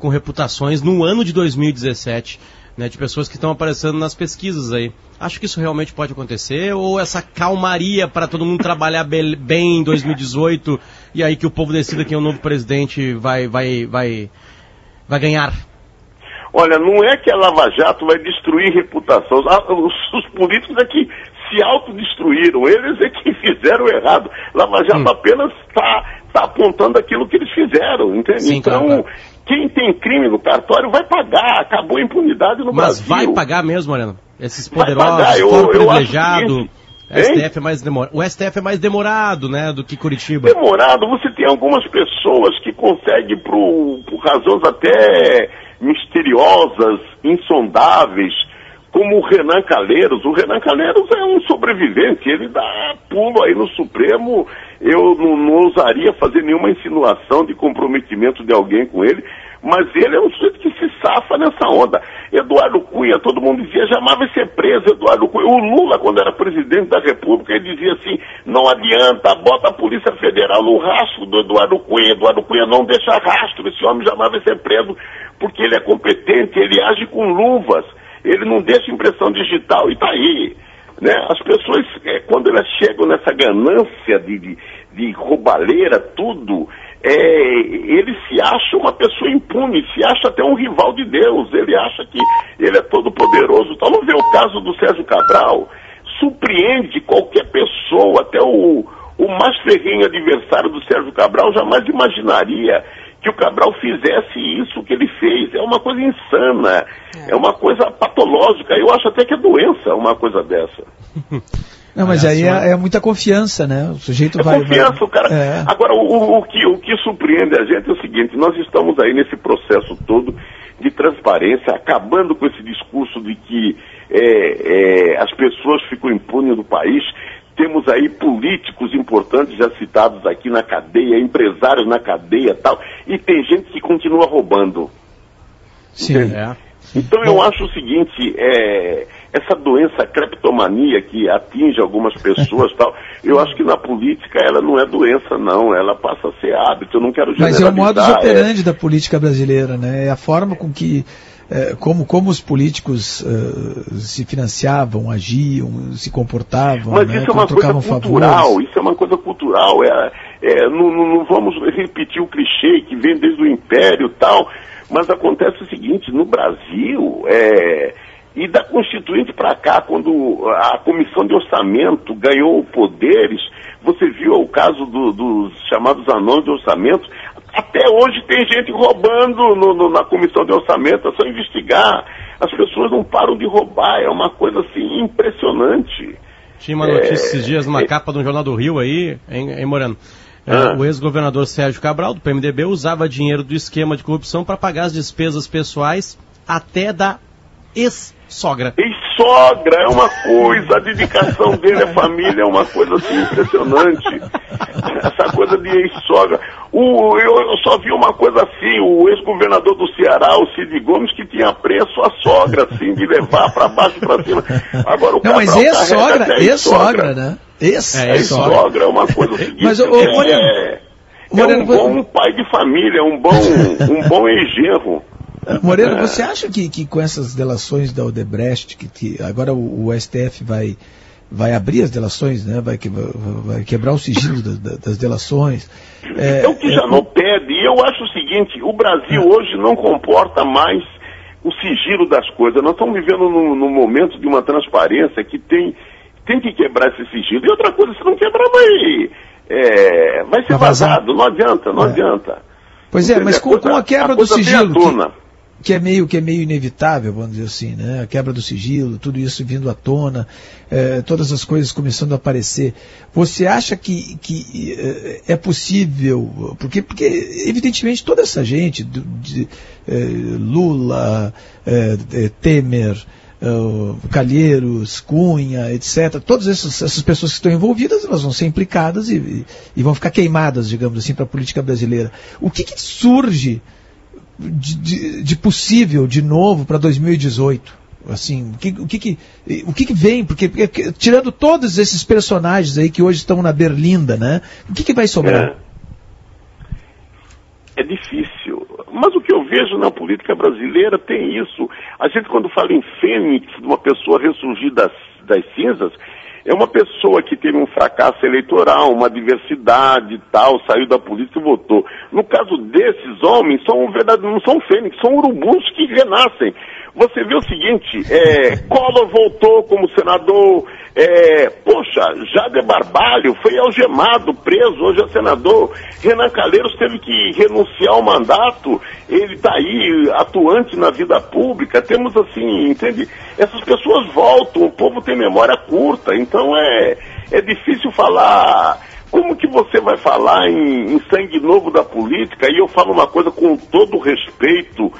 com reputações no ano de 2017 né, de pessoas que estão aparecendo nas pesquisas aí. Acho que isso realmente pode acontecer ou essa calmaria para todo mundo trabalhar bem em 2018 e aí que o povo decida quem é o novo presidente vai vai vai vai ganhar? Olha, não é que a Lava Jato vai destruir reputação. Os, os políticos é que se autodestruíram, eles é que fizeram errado. Lava Jato hum. apenas está tá apontando aquilo que eles fizeram, entende? Sim, então, claro, quem tem crime no cartório vai pagar, acabou a impunidade no Mas Brasil. Mas vai pagar mesmo, Moreno? Esses poderosos, eu, privilegiado... STF é mais demor... O STF é mais demorado, né, do que Curitiba. Demorado, você tem algumas pessoas que conseguem, por, por razões até misteriosas, insondáveis, como o Renan Calheiros. O Renan Calheiros é um sobrevivente, ele dá pulo aí no Supremo. Eu não, não ousaria fazer nenhuma insinuação de comprometimento de alguém com ele, mas ele é um sujeito que se safa nessa onda. Eduardo Cunha, todo mundo dizia, jamais vai ser preso Eduardo Cunha. O Lula, quando era presidente da República, ele dizia assim, não adianta, bota a Polícia Federal no rastro do Eduardo Cunha. Eduardo Cunha não deixa rastro, esse homem jamais vai ser preso, porque ele é competente, ele age com luvas ele não deixa impressão digital e está aí. Né? As pessoas, é, quando elas chegam nessa ganância de, de, de roubalheira, tudo, é, ele se acha uma pessoa impune, se acha até um rival de Deus, ele acha que ele é todo poderoso. Então não vê o caso do Sérgio Cabral, surpreende qualquer pessoa, até o, o mais ferrenho adversário do Sérgio Cabral jamais imaginaria que o Cabral fizesse isso que ele fez. É uma coisa insana, é, é uma coisa patológica. Eu acho até que é doença uma coisa dessa. Não, mas aí é, é, muita confiança, né? O sujeito é vai. Confiança, vai... o cara. É. Agora, o, o, que, o que surpreende a gente é o seguinte: nós estamos aí nesse processo todo de transparência, acabando com esse discurso de que é, é, as pessoas ficam impunes do país. Temos aí políticos importantes já citados aqui na cadeia, empresários na cadeia tal, e tem gente que continua roubando. Sim, é. Então eu acho o seguinte, é, essa doença creptomania que atinge algumas pessoas tal, eu acho que na política ela não é doença não, ela passa a ser hábito, eu não quero generalizar. Mas é o modus operandi é... da política brasileira, né? É a forma com que é, como, como os políticos uh, se financiavam, agiam, se comportavam. Mas né, isso é uma coisa cultural, favores. isso é uma coisa cultural. É, é, não, não, vamos repetir o clichê que vem desde o Império e tal, mas acontece o seguinte, no Brasil, é, e da Constituinte para cá, quando a Comissão de Orçamento ganhou poderes, você viu o caso do, dos chamados anões de orçamento, até hoje tem gente roubando no, no, na comissão de orçamento, é só investigar. As pessoas não param de roubar, é uma coisa assim impressionante. Tinha uma notícia é, esses dias numa é, capa do Jornal do Rio aí, em, em Moreno. É, ah. o ex-governador Sérgio Cabral, do PMDB, usava dinheiro do esquema de corrupção para pagar as despesas pessoais até da ex-sogra. Ex-sogra é uma coisa, a dedicação dele à família é uma coisa assim impressionante. Essa coisa de ex-sogra. O, eu, eu, só vi uma coisa assim, o ex-governador do Ceará, o Cid Gomes, que tinha preço a sogra, assim, de levar para baixo para cima. Agora o Não, mas ex-sogra, ex-sogra, né? Ex-sogra é, uma coisa seguinte. Mas, o, é, Moreno, é, é um bom pai de família, um bom, um bom ex-genro. Moreno, você acha que, que com essas delações da Odebrecht, que, que agora o, o STF vai vai abrir as delações, né? vai, que, vai quebrar o sigilo das, das delações. É, é, o que já é, não pede. E eu acho o seguinte, o Brasil é. hoje não comporta mais o sigilo das coisas. Nós estamos vivendo num, num momento de uma transparência que tem, tem que quebrar esse sigilo. E outra coisa, se não quebrar, vai, é, vai ser vazado. Não adianta, não É. adianta. Pois é, mas com, com a quebra do vem à sigilo, que, que é meio que é meio inevitável, vamos dizer assim, né? A quebra do sigilo, tudo isso vindo à tona, eh, todas as coisas começando a aparecer. Você acha que, que eh, é possível? Porque, porque evidentemente toda essa gente, do- de, eh, Lula, Temer, Calheiros, Cunha, etc. Todas essas, essas pessoas que estão envolvidas, elas vão ser implicadas e, e- e vão ficar queimadas, digamos assim, para a política brasileira. O que, que surge de, de- possível de novo para 2018? Assim, o que, o que, que- o que, que vem? Porque, porque, tirando todos esses personagens aí que hoje estão na Berlinda, né? O que, que vai sobrar? É difícil. Mas o que eu vejo na política brasileira tem isso. A gente, quando fala em fênix, de uma pessoa ressurgir das, das cinzas, é uma pessoa que teve um fracasso eleitoral, uma diversidade e tal, saiu da política e votou. No caso desses homens, são verdade, não são fênix, são urubus que renascem. Você vê o seguinte, é, Collor voltou como senador, é, poxa, Jader Barbalho foi algemado, preso, hoje é senador. Renan Calheiros teve que renunciar ao mandato, ele está aí atuante na vida pública. Temos assim, entende? Essas pessoas voltam, o povo tem memória curta, então é, é difícil falar. Como que você vai falar em, em sangue novo da política? E eu falo uma coisa com todo respeito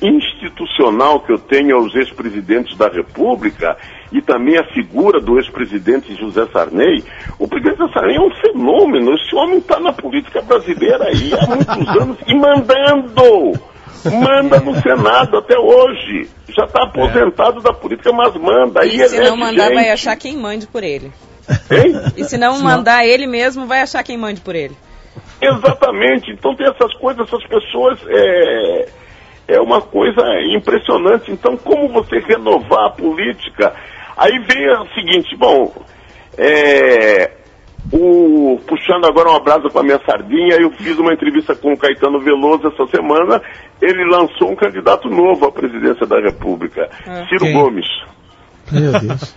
institucional que eu tenho aos ex-presidentes da República e também a figura do ex-presidente José Sarney. O presidente Sarney é um fenômeno. Esse homem está na política brasileira aí há muitos anos e mandando. Manda no Senado até hoje. Já está aposentado da política, mas manda. Aí E se elege não mandar, vai achar quem mande por ele. Hein? E se não mandar ele mesmo, vai achar quem mande por ele. Exatamente. Então tem essas coisas, essas pessoas é, é uma coisa impressionante. Então como você renovar a política? Aí vem o seguinte, bom, é, o, puxando agora uma brasa com a minha sardinha, eu fiz uma entrevista com o Caetano Veloso essa semana. Ele lançou um candidato novo à presidência da República, Ciro Quem? Gomes. Meu Deus.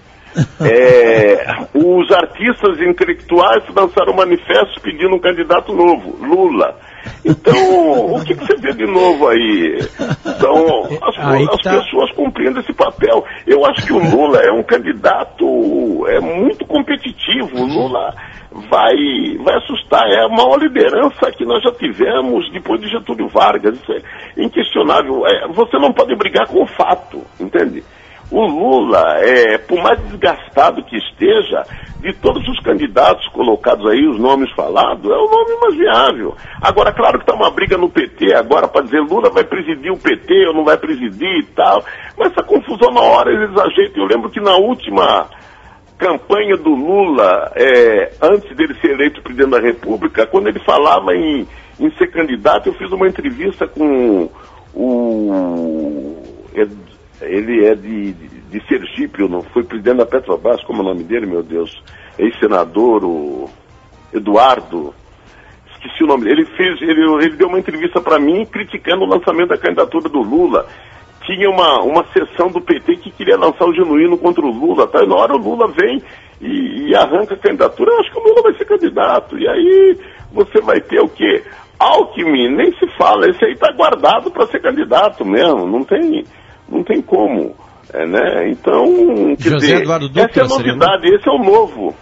É, os artistas intelectuais lançaram um manifesto pedindo um candidato novo, Lula. Então, o que, que você vê de novo aí? Então, as, Aí as tá. pessoas cumprindo esse papel. Eu acho que o Lula é um candidato é muito competitivo. O Lula vai, vai assustar. É a maior liderança que nós já tivemos depois de Getúlio Vargas. Isso é inquestionável. É, você não pode brigar com o fato, entende? O Lula, é, por mais desgastado que esteja, de todos os candidatos colocados aí, os nomes falados, é o nome mais viável. Agora, claro que está uma briga no PT agora para dizer Lula vai presidir o PT ou não vai presidir e tal. Mas essa confusão na hora eles ajeitam. Eu lembro que na última campanha do Lula, é, antes dele ser eleito presidente da República, quando ele falava em, em ser candidato, eu fiz uma entrevista com o. Ele é de, de, de Sergipe, não foi presidente da Petrobras, como é o nome dele, meu Deus? Ex-senador, o Eduardo. Esqueci o nome dele. Ele fez, ele, ele deu uma entrevista para mim criticando o lançamento da candidatura do Lula tinha uma, uma sessão do PT que queria lançar o genuíno contra o Lula, tá? E na hora o Lula vem e, e arranca a candidatura, eu acho que o Lula vai ser candidato. E aí você vai ter o quê? Alckmin, nem se fala, esse aí tá guardado para ser candidato mesmo, não tem, não tem como. É, né? Então, quer José dizer, Eduardo Dutra essa é a seria, novidade, esse é o novo.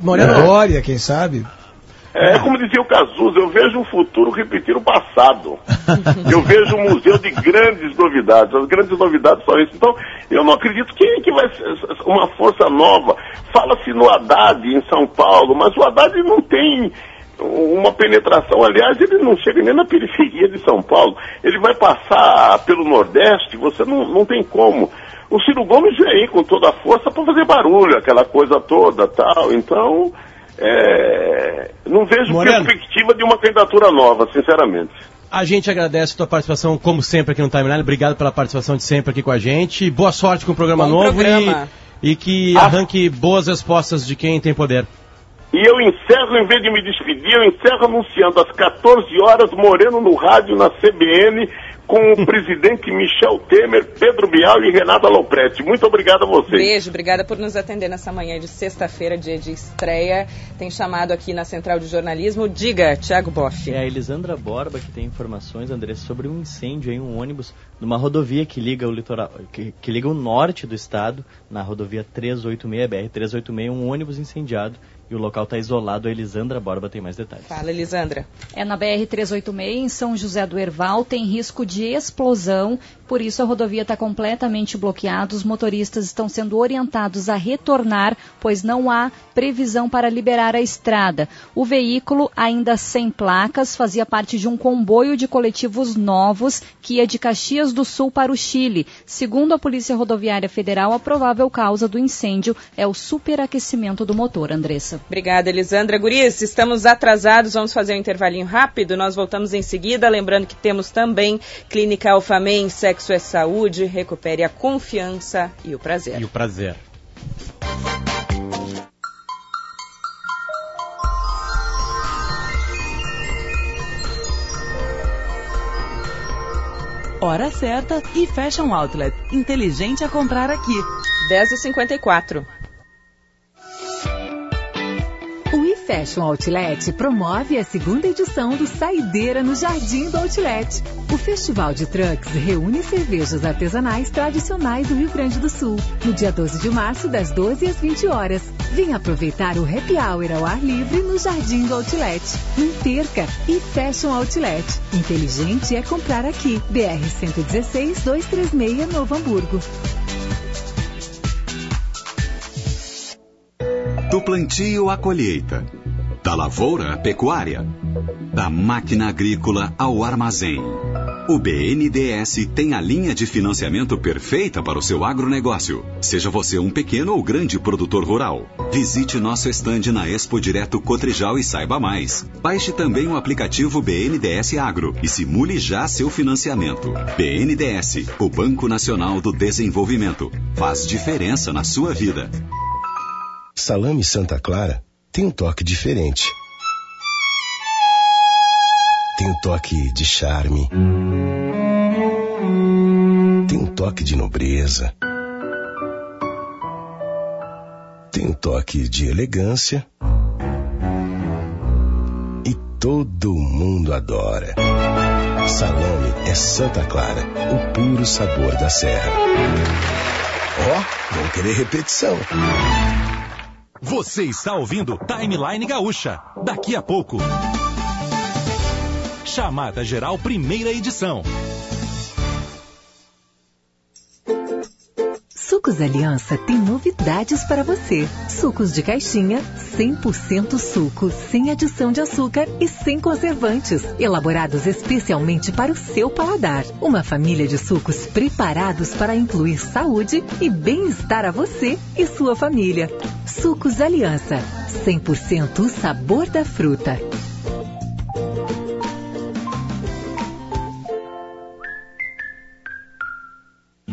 Morena Dória, quem sabe? É como dizia o Cazuza, eu vejo o futuro repetir o passado. eu vejo um museu de grandes novidades. As grandes novidades são isso. Então, eu não acredito quem é que vai ser uma força nova. Fala-se no Haddad em São Paulo, mas o Haddad não tem uma penetração. Aliás, ele não chega nem na periferia de São Paulo. Ele vai passar pelo Nordeste, você não, não tem como. O Ciro Gomes vem aí com toda a força para fazer barulho, aquela coisa toda tal. Então, é, não vejo Moreno. perspectiva de uma candidatura nova, sinceramente. A gente agradece a tua participação, como sempre, aqui no Timeline. Obrigado pela participação de sempre aqui com a gente. Boa sorte com o programa Bom novo programa. E, e que Ah. arranque boas respostas de quem tem poder. E eu encerro, em vez de me despedir, eu encerro anunciando às 14 horas, Moreno no rádio, na CBN, com o presidente Michel Temer, Pedro Bial e Renata Loprete. Muito obrigado a vocês. Beijo, obrigada por nos atender nessa manhã de sexta-feira, dia de estreia. Tem chamado aqui na Central de Jornalismo. Diga, Tiago Boff. É a Elisandra Borba que tem informações, André, sobre um incêndio em um ônibus numa rodovia que liga o litoral, que, que liga o norte do estado, na rodovia 386, BR 386, um ônibus incendiado e o local está isolado. A Elisandra Borba tem mais detalhes. Fala, Elisandra. É na BR-386, em São José do Herval, tem risco de explosão, por isso a rodovia está completamente bloqueada. Os motoristas estão sendo orientados a retornar, pois não há previsão para liberar a estrada. O veículo, ainda sem placas, fazia parte de um comboio de coletivos novos que ia de Caxias do Sul para o Chile. Segundo a Polícia Rodoviária Federal, a provável causa do incêndio é o superaquecimento do motor, Andressa. Obrigada, Elisandra. Guris, estamos atrasados, vamos fazer um intervalinho rápido. Nós voltamos em seguida, lembrando que temos também Clínica Alfamém, Sexo é Saúde, recupere a confiança e o prazer. E o prazer. Hora certa e Fashion Outlet. Inteligente a comprar aqui. 10h54. O eFashion Outlet promove a segunda edição do Saideira no Jardim do Outlet. Festival de Trucks reúne cervejas artesanais tradicionais do Rio Grande do Sul, no dia 12 de março, das 12 às 20 horas. Venha aproveitar o Happy Hour ao ar livre no Jardim do Outlet. Não perca! eFashion Outlet. Inteligente é comprar aqui. BR 116 236 Novo Hamburgo. Do plantio à colheita, da lavoura à pecuária, da máquina agrícola ao armazém. O BNDES tem a linha de financiamento perfeita para o seu agronegócio. Seja você um pequeno ou grande produtor rural. Visite nosso estande na Expo Direto Cotrijal e saiba mais. Baixe também o aplicativo BNDES Agro e simule já seu financiamento. BNDES, o Banco Nacional do Desenvolvimento. Faz diferença na sua vida. Salame Santa Clara tem um toque diferente. Tem um toque de charme. Tem um toque de nobreza. Tem um toque de elegância. E todo mundo adora. Salame é Santa Clara, o puro sabor da serra. Ó, oh, vão querer repetição. Você está ouvindo Timeline Gaúcha. Daqui a pouco. Chamada Geral Primeira Edição. Sucos Aliança tem novidades para você. Sucos de caixinha, 100% suco, sem adição de açúcar e sem conservantes. Elaborados especialmente para o seu paladar. Uma família de sucos preparados para incluir saúde e bem-estar a você e sua família. Sucos Aliança, 100% o sabor da fruta.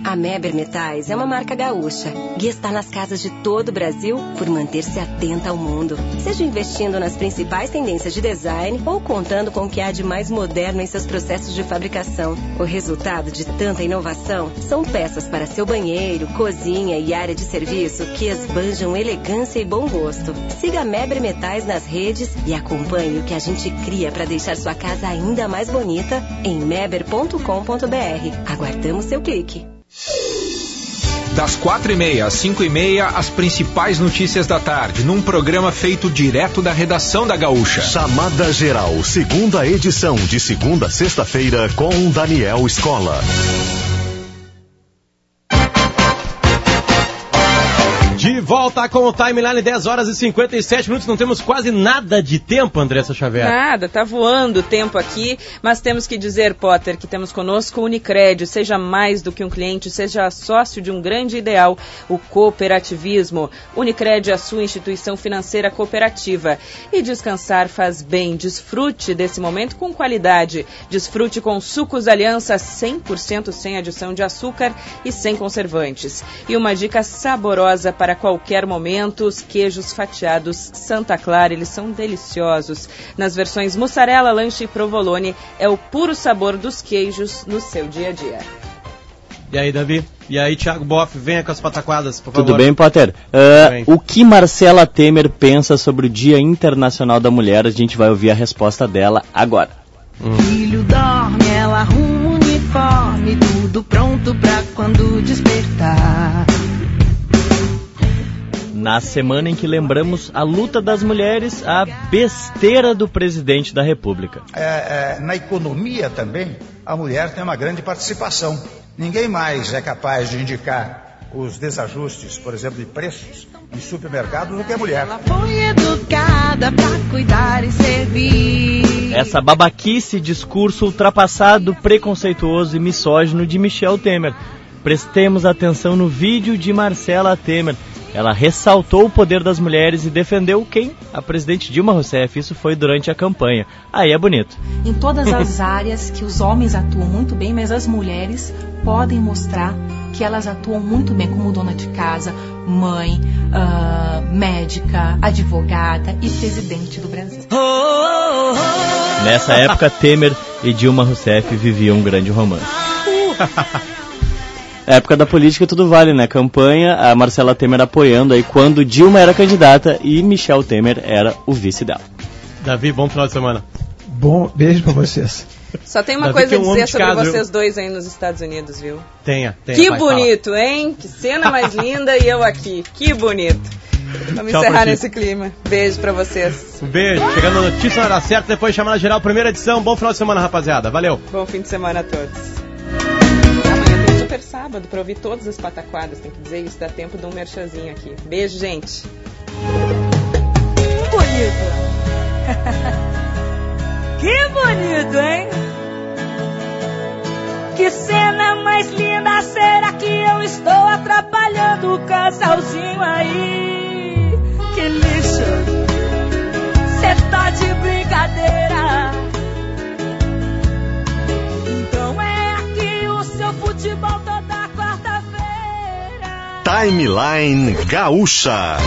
A Meber Metais é uma marca gaúcha e está nas casas de todo o Brasil por manter-se atenta ao mundo. Seja investindo nas principais tendências de design ou contando com o que há de mais moderno em seus processos de fabricação. O resultado de tanta inovação são peças para seu banheiro, cozinha e área de serviço que esbanjam elegância e bom gosto. Siga a Meber Metais nas redes e acompanhe o que a gente cria para deixar sua casa ainda mais bonita em meber.com.br. Aguardamos seu clique. Das quatro e meia às cinco e meia, as principais notícias da tarde, num programa feito direto da redação da Gaúcha. Chamada Geral, segunda edição, de segunda a sexta-feira, com Daniel Escola. De volta com o timeline 10 horas e 57 minutos. Não temos quase nada de tempo, Andressa Xavier. Nada, tá voando o tempo aqui, mas temos que dizer, Potter, que temos conosco o Unicred. Seja mais do que um cliente, seja sócio de um grande ideal, o cooperativismo. Unicred é a sua instituição financeira cooperativa. E descansar faz bem. Desfrute desse momento com qualidade. Desfrute com sucos aliança 100% sem adição de açúcar e sem conservantes. E uma dica saborosa para para qualquer momento. Os queijos fatiados Santa Clara, eles são deliciosos. Nas versões mussarela, lanche e provolone, é o puro sabor dos queijos no seu dia a dia. E aí, Davi? E aí, Thiago Boff, venha com as pataquadas, por Tudo favor. bem, Potter? Uh, o que Marcela Temer pensa sobre o Dia Internacional da Mulher? A gente vai ouvir a resposta dela agora. Filho dorme, ela arruma o uniforme, tudo pronto pra quando despertar. Na semana em que lembramos a luta das mulheres, a besteira do presidente da República. É, é, na economia também, a mulher tem uma grande participação. Ninguém mais é capaz de indicar os desajustes, por exemplo, de preços em supermercados do que a mulher. Ela foi educada pra cuidar e servir. Essa babaquice, discurso ultrapassado, preconceituoso e misógino de Michel Temer. Prestemos atenção no vídeo de Marcela Temer. Ela ressaltou o poder das mulheres e defendeu quem? A presidente Dilma Rousseff. Isso foi durante a campanha. Aí é bonito. Em todas as áreas que os homens atuam muito bem, mas as mulheres podem mostrar que elas atuam muito bem como dona de casa, mãe, uh, médica, advogada e presidente do Brasil. Nessa época, Temer e Dilma Rousseff viviam um grande romance. época da política tudo vale, né? Campanha, a Marcela Temer apoiando aí quando Dilma era candidata e Michel Temer era o vice dela. Davi, bom final de semana. Bom, beijo pra vocês. Só tem uma Davi coisa que a é um dizer sobre casa, vocês viu? dois aí nos Estados Unidos, viu? Tenha, tenha. que bonito, hein? Que cena mais linda e eu aqui. Que bonito. Vamos Tchau encerrar nesse clima. Beijo pra vocês. Um beijo. Chegando a notícia na hora certa, depois chamada geral, primeira edição. Bom final de semana, rapaziada. Valeu. Bom fim de semana a todos. Super sábado pra ouvir todas as pataquadas. Tem que dizer isso, dá tempo de um merchazinho aqui. Beijo, gente. Bonito. que bonito, hein? Que cena mais linda, será que eu estou atrapalhando o casalzinho aí? Que lixo, cê tá de brincadeira. Timeline Gaúcha.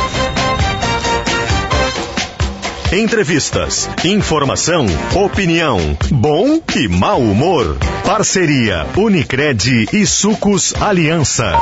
Entrevistas, informação, opinião, bom e mau humor. Parceria Unicred e Sucos Aliança.